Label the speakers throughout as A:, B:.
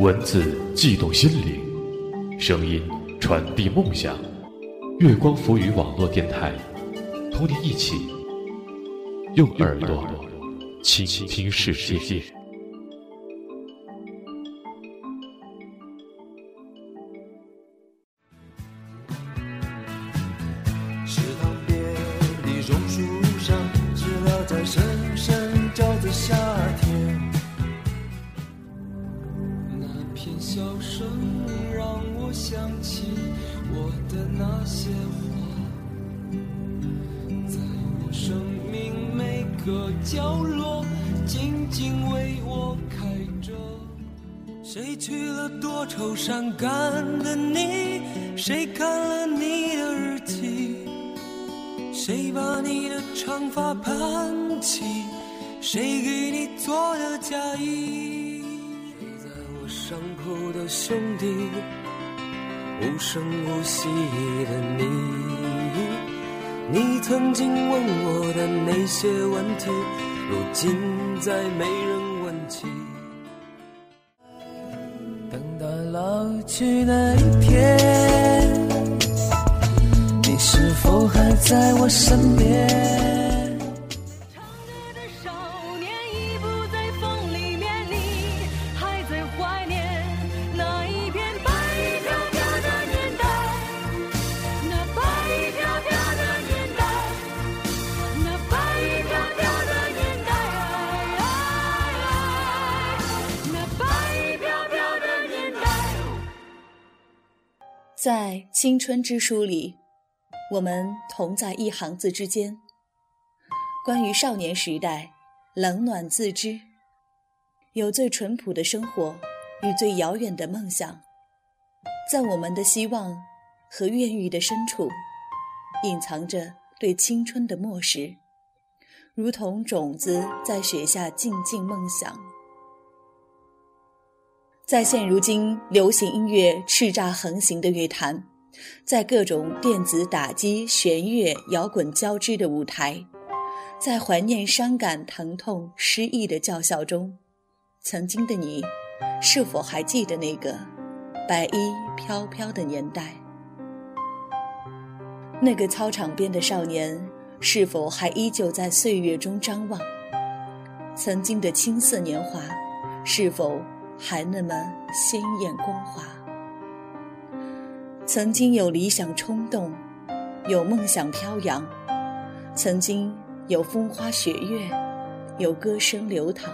A: 文字悸动心灵，声音传递梦想。月光浮语网络电台，同你一起用耳朵倾听世界。
B: 多愁善感的你？谁看了你的日记？谁把你的长发盘起？谁给你做的嫁衣？睡在我伤口的兄弟？无声无息的你。你曾经问我的那些问题，如今再没人问起。去那一天，你是否还在我身边？
C: 在青春之书里，我们同在一行字之间。关于少年时代，冷暖自知，有最淳朴的生活与最遥远的梦想，在我们的希望和愿欲的深处，隐藏着对青春的漠视，如同种子在雪下静静梦想。在现如今流行音乐叱咤横行的乐坛，在各种电子打击、弦乐、摇滚交织的舞台，在怀念、伤感、疼痛、失意的叫嚣中，曾经的你，是否还记得那个白衣飘飘的年代？那个操场边的少年，是否还依旧在岁月中张望？曾经的青涩年华，是否？还那么鲜艳光滑。曾经有理想冲动，有梦想飘扬，曾经有风花雪月，有歌声流淌。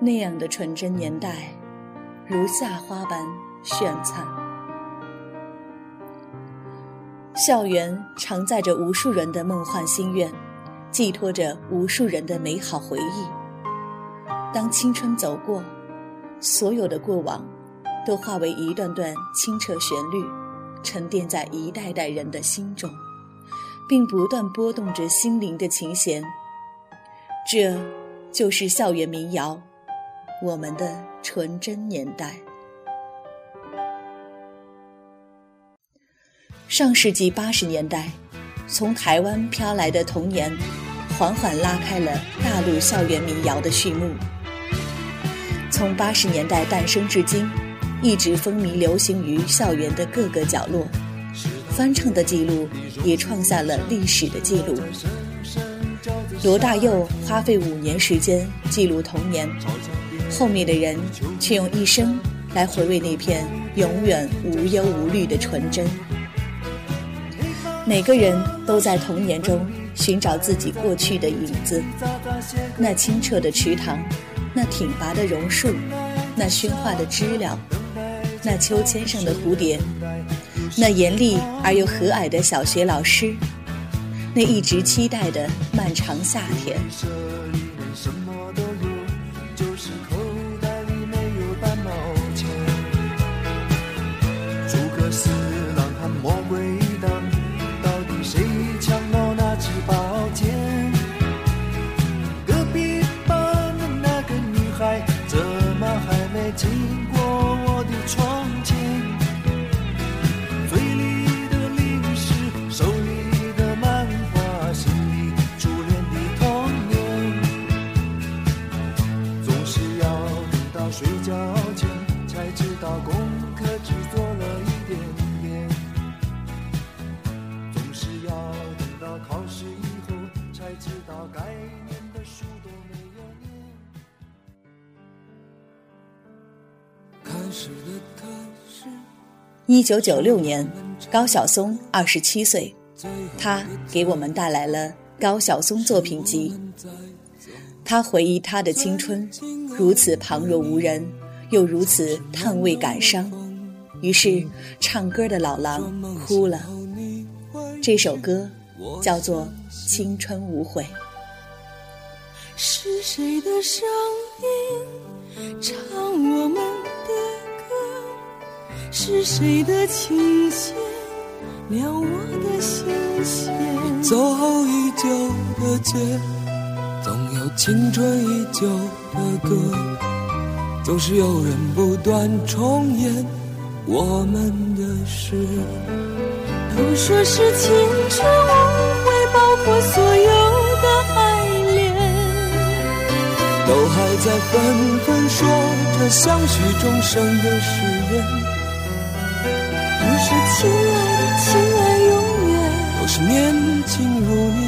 C: 那样的纯真年代，如夏花般绚灿。校园承载着无数人的梦幻心愿，寄托着无数人的美好回忆。当青春走过，所有的过往，都化为一段段清澈旋律，沉淀在一代代人的心中，并不断拨动着心灵的琴弦。这，就是校园民谣，我们的纯真年代。上世纪八十年代，从台湾飘来的童年，缓缓拉开了大陆校园民谣的序幕。从八十年代诞生至今，一直风靡流行于校园的各个角落，翻唱的记录也创下了历史的记录。罗大佑花费五年时间记录童年，后面的人却用一生来回味那片永远无忧无虑的纯真。每个人都在童年中寻找自己过去的影子，那清澈的池塘。那挺拔的榕树，那喧哗的知了，那秋千上的蝴蝶，那严厉而又和蔼的小学老师，那一直期待的漫长夏天。
D: 睡觉前才知道功课只做了
C: 一
D: 点点总是要等到考试以后才知道该念的书都没有念
B: 开始
C: 一九九六年高晓松二十七岁他给我们带来了高晓松作品集。他回忆他的青春，如此旁若无人，又如此叹味感伤。于是，唱歌的老狼哭了。这首歌叫做《青春无悔》。
E: 是谁的声音唱我们的歌？是谁的琴弦撩我的心弦？走后已久的街，青春依旧的歌，总是有人不断重演。我们的事，都说是青春无悔，包括所有的爱恋，都还在纷纷说着相许终生的誓言。都说亲爱的，亲爱永远都是年轻如你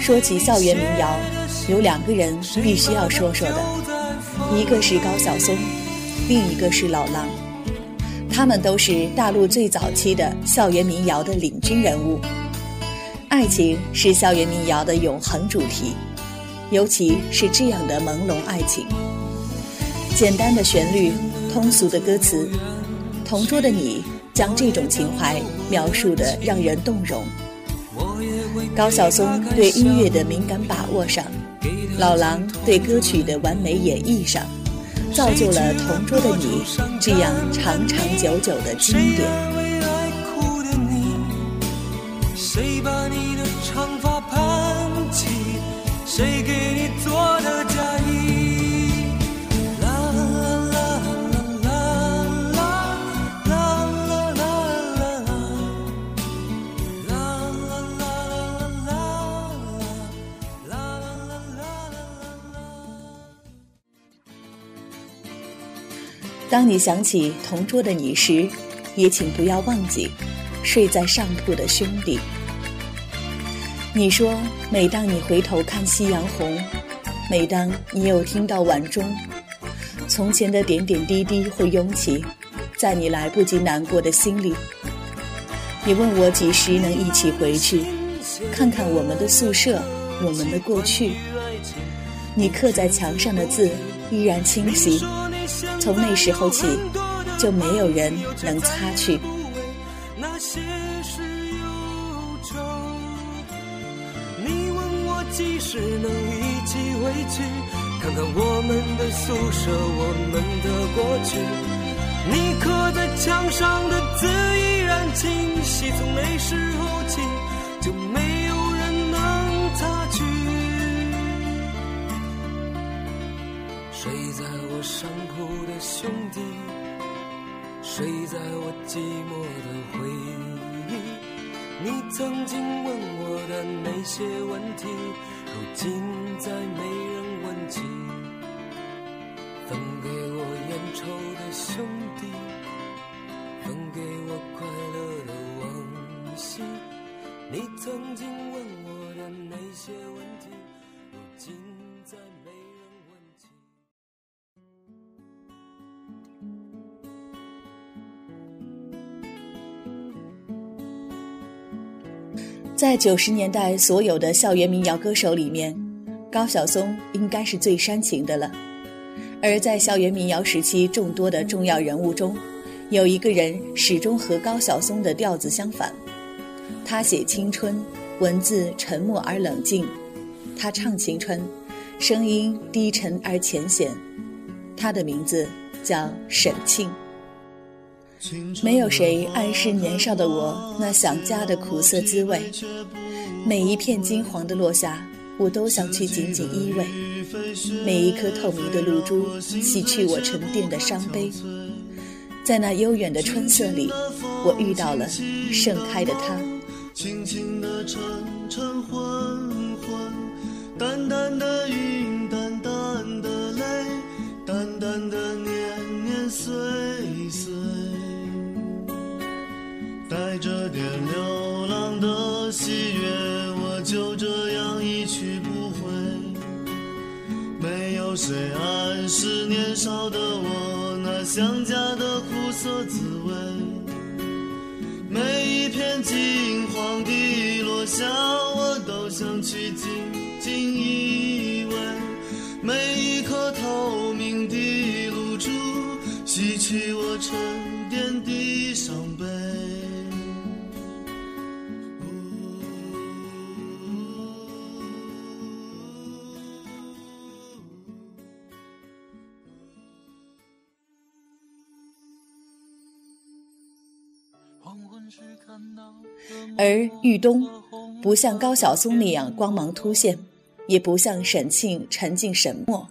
C: 说起校园民谣，有两个人必须要说说的，一个是高晓松，另一个是老狼。他们都是大陆最早期的校园民谣的领军人物。爱情是校园民谣的永恒主题，尤其是这样的朦胧爱情。简单的旋律，通俗的歌词，同桌的你将这种情怀描述的让人动容。高晓松对音乐的敏感把握上，老狼对歌曲的完美演绎上，造就了《同桌的你》这样长长久久的经典。谁把你的长发当你想起同桌的你时，也请不要忘记睡在上铺的兄弟。你说，每当你回头看夕阳红，每当你又听到晚钟，从前的点点滴滴会涌起，在你来不及难过的心里。你问我几时能一起回去，看看我们的宿舍，我们的过去。你刻在墙上的字依然清晰。从那时候起，就没有人能擦去。那些事忧愁，你问我几时能一起回去，看看我们的宿舍，我们的过去。你刻在墙上的字依然清晰，从那时候起，上铺的兄弟，睡在我寂寞的回忆。你曾经问我的那些问题，如今再没人问起。在九十年代所有的校园民谣歌手里面，高晓松应该是最煽情的了。而在校园民谣时期众多的重要人物中，有一个人始终和高晓松的调子相反。他写青春，文字沉默而冷静；他唱青春，声音低沉而浅显。他的名字叫沈庆。没有谁暗示年少的我那想家的苦涩滋味。每一片金黄的落下，我都想去紧紧依偎。每一颗透明的露珠，洗去我沉淀的伤悲。在那悠远的春色里，我遇到了盛开的他。
F: 谁暗示年少的我那想家的苦涩滋味。每一片金黄的落下，我都想去紧紧依偎。每一颗透明的露珠，洗去我沉淀的伤悲。
C: 而玉东，不像高晓松那样光芒突现，也不像沈庆沉静沈默，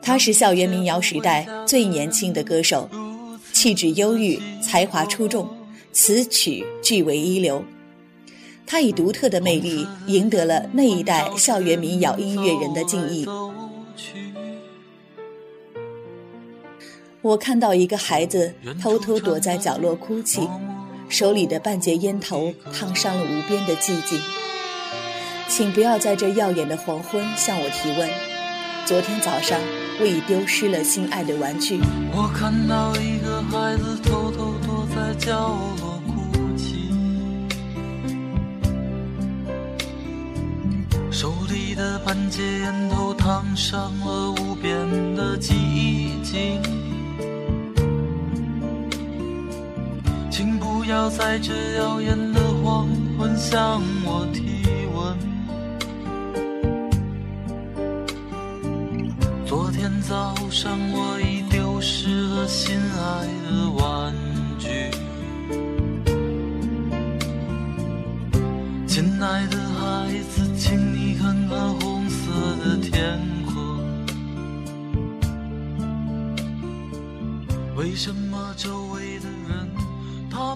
C: 他是校园民谣时代最年轻的歌手，气质忧郁，才华出众，词曲俱为一流。他以独特的魅力赢得了那一代校园民谣音乐人的敬意。我看到一个孩子偷偷躲在角落哭泣。手里的半截烟头烫伤了无边的寂静，请不要在这耀眼的黄昏向我提问。昨天早上我已丢失了心爱的玩具。
E: 我看到一个孩子偷偷躲在角落哭泣，手里的半截烟头烫伤了无边的寂静。请不要在这耀眼的黄昏向我提问。昨天早上我已丢失了心爱的玩具。亲爱的孩子，请你看看红色的天空。为什么周围？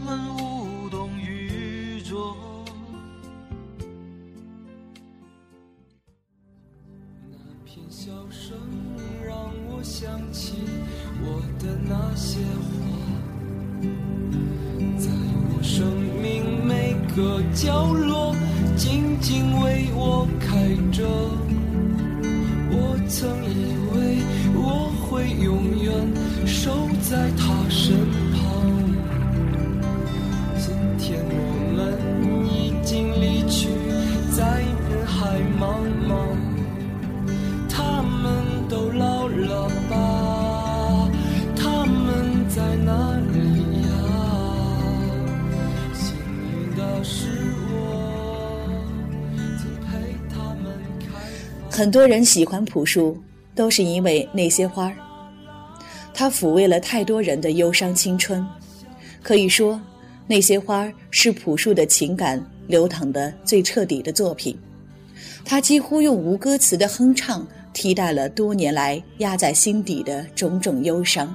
E: 他
C: 很多人喜欢朴树，都是因为那些花儿。他抚慰了太多人的忧伤青春，可以说。那些花儿是朴树的情感流淌的最彻底的作品，他几乎用无歌词的哼唱替代了多年来压在心底的种种忧伤。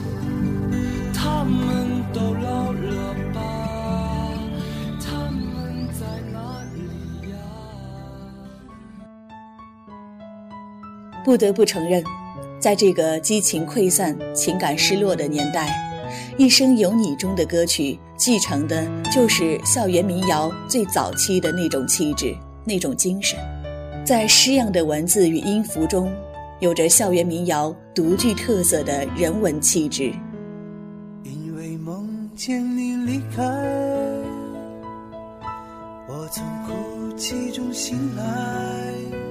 C: 不得不承认，在这个激情溃散、情感失落的年代，《一生有你》中的歌曲继承的就是校园民谣最早期的那种气质、那种精神，在诗样的文字与音符中，有着校园民谣独具特色的人文气质。
E: 因为梦见你离开，我从哭泣中醒来。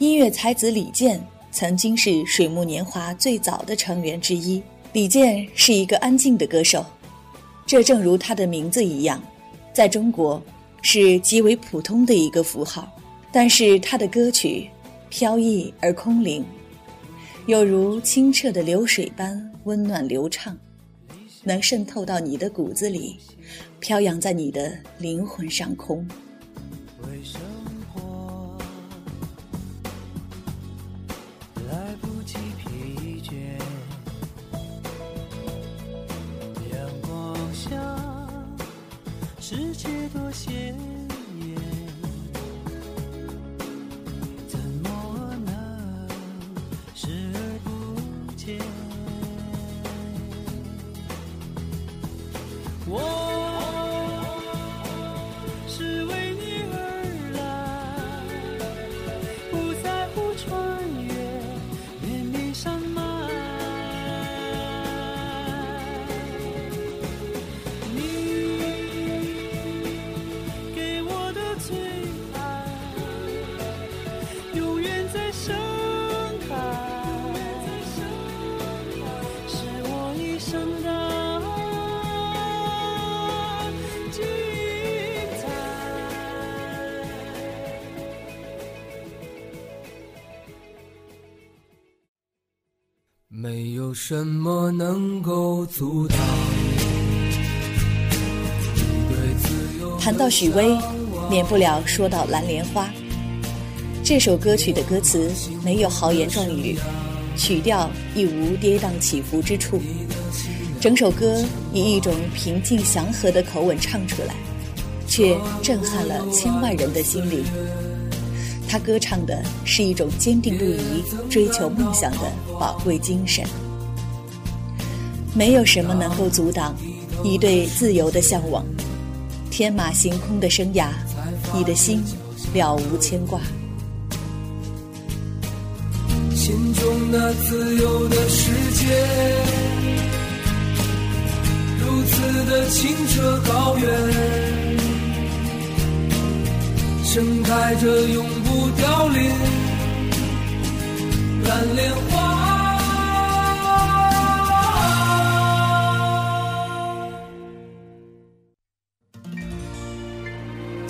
C: 音乐才子李健曾经是水木年华最早的成员之一。李健是一个安静的歌手，这正如他的名字一样，在中国是极为普通的一个符号。但是他的歌曲飘逸而空灵，有如清澈的流水般温暖流畅，能渗透到你的骨子里，飘扬在你的灵魂上空。
D: 为生活鲜艳，怎么能视而不见？什么能够阻挡
C: 谈到许巍，免不了说到《蓝莲花》。这首歌曲的歌词没有豪言壮语，曲调亦无跌宕起伏之处，整首歌以一种平静祥和的口吻唱出来，却震撼了千万人的心灵。他歌唱的是一种坚定不移追求梦想的宝贵精神。没有什么能够阻挡你对自由的向往，天马行空的生涯，你的心了无牵挂。
D: 心中那自由的世界，如此的清澈高远，盛开着永不凋零蓝莲花。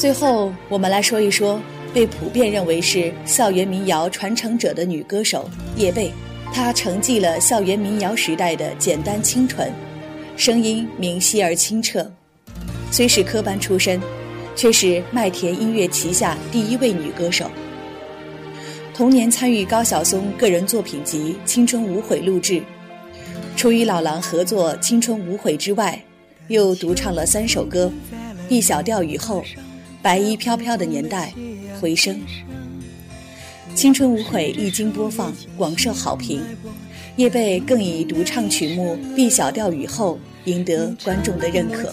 C: 最后，我们来说一说被普遍认为是校园民谣传承者的女歌手叶蓓。她承继了校园民谣时代的简单清纯，声音明晰而清澈。虽是科班出身，却是麦田音乐旗下第一位女歌手。同年参与高晓松个人作品集《青春无悔》录制，除与老狼合作《青春无悔》之外，又独唱了三首歌，《一小调雨后》。白衣飘飘的年代，回声。青春无悔一经播放，广受好评。叶蓓更以独唱曲目《B 小调雨后》赢得观众的认可。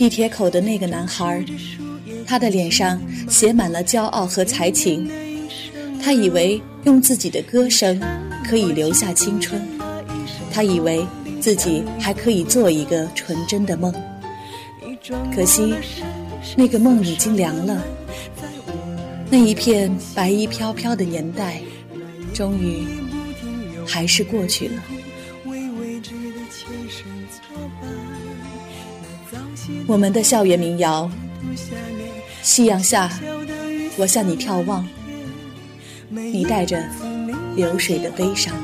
C: 地铁口的那个男孩，他的脸上写满了骄傲和才情。他以为用自己的歌声可以留下青春，他以为自己还可以做一个纯真的梦。可惜，那个梦已经凉了。那一片白衣飘飘的年代，终于还是过去了。我们的校园民谣，夕阳下，我向你眺望，你带着流水的悲伤。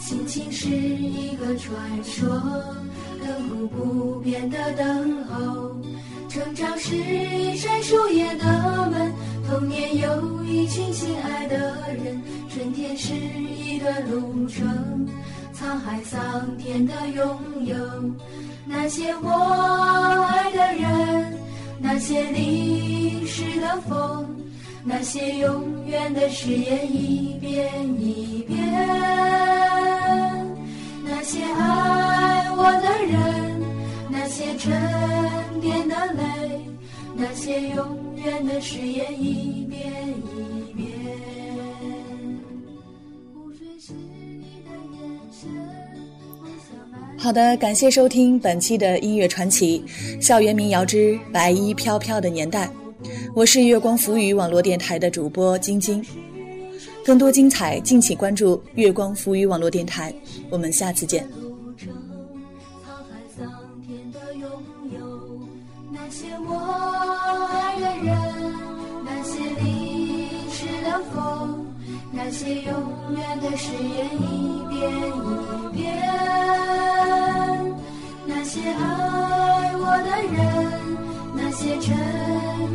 G: 心情是一个传说，亘古不变的等候。成长是一扇树叶的门，童年有一群亲爱的人，春天是一段路程，沧海桑田的拥有，那些我爱的人。那些历史的风，那些永远的誓言，一遍一遍。那些爱我的人，那些沉淀的泪，那些永远的誓言，一遍一遍。
C: 好的，感谢收听本期的音乐传奇《校园民谣之白衣飘飘的年代》，我是月光浮语网络电台的主播晶晶。更多精彩，敬请关注月光浮语网络电台。我们下次见。
G: 那些永远的誓言，一遍一遍。那些爱我的人，那些沉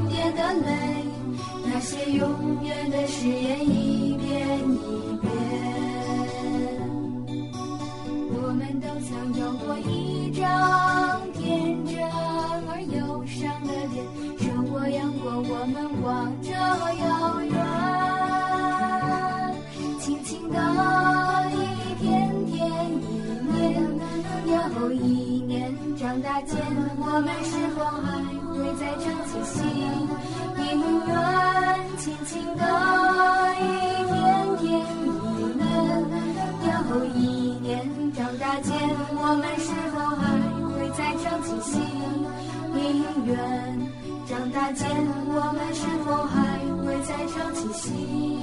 G: 淀的泪，那些永远的誓言，一遍一遍。我们都曾有过一张天真而忧伤的脸，生活阳光，我们望着遥远，轻轻的一天天一年，又一年。长大间，我们是否还会再唱起心？宁愿轻轻的一天天一年，又一年。长大间，我们是否还会再唱起心？宁愿长大间，我们是否还会再唱起心？